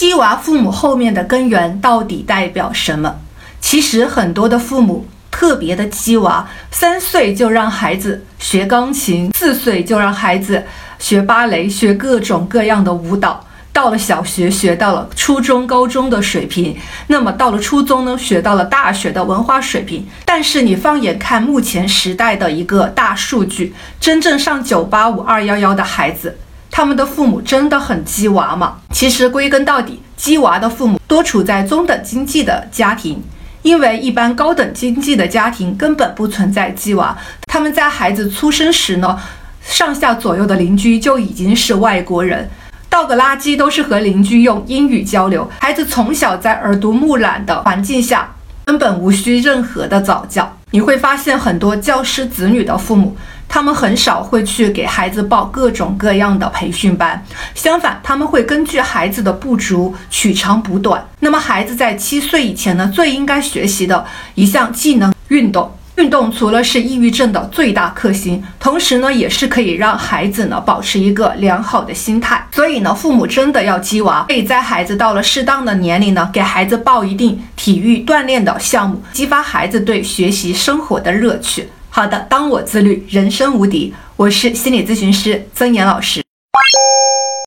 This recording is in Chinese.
鸡娃父母后面的根源到底代表什么？其实很多的父母特别的鸡娃，三岁就让孩子学钢琴，四岁就让孩子学芭蕾，学各种各样的舞蹈。到了小学，学到了初中、高中的水平，那么到了初中呢，学到了大学的文化水平。但是你放眼看目前时代的一个大数据，真正上九八五、二幺幺的孩子，他们的父母真的很鸡娃吗？其实归根到底，鸡娃的父母多处在中等经济的家庭，因为一般高等经济的家庭根本不存在鸡娃。他们在孩子出生时呢，上下左右的邻居就已经是外国人。倒个垃圾都是和邻居用英语交流，孩子从小在耳濡目染的环境下，根本无需任何的早教。你会发现很多教师子女的父母，他们很少会去给孩子报各种各样的培训班，相反，他们会根据孩子的不足取长补短。那么，孩子在七岁以前呢，最应该学习的一项技能——运动。运动除了是抑郁症的最大克星，同时呢，也是可以让孩子呢保持一个良好的心态。所以呢，父母真的要鸡娃，可以在孩子到了适当的年龄呢，给孩子报一定体育锻炼的项目，激发孩子对学习生活的乐趣。好的，当我自律，人生无敌。我是心理咨询师曾岩老师。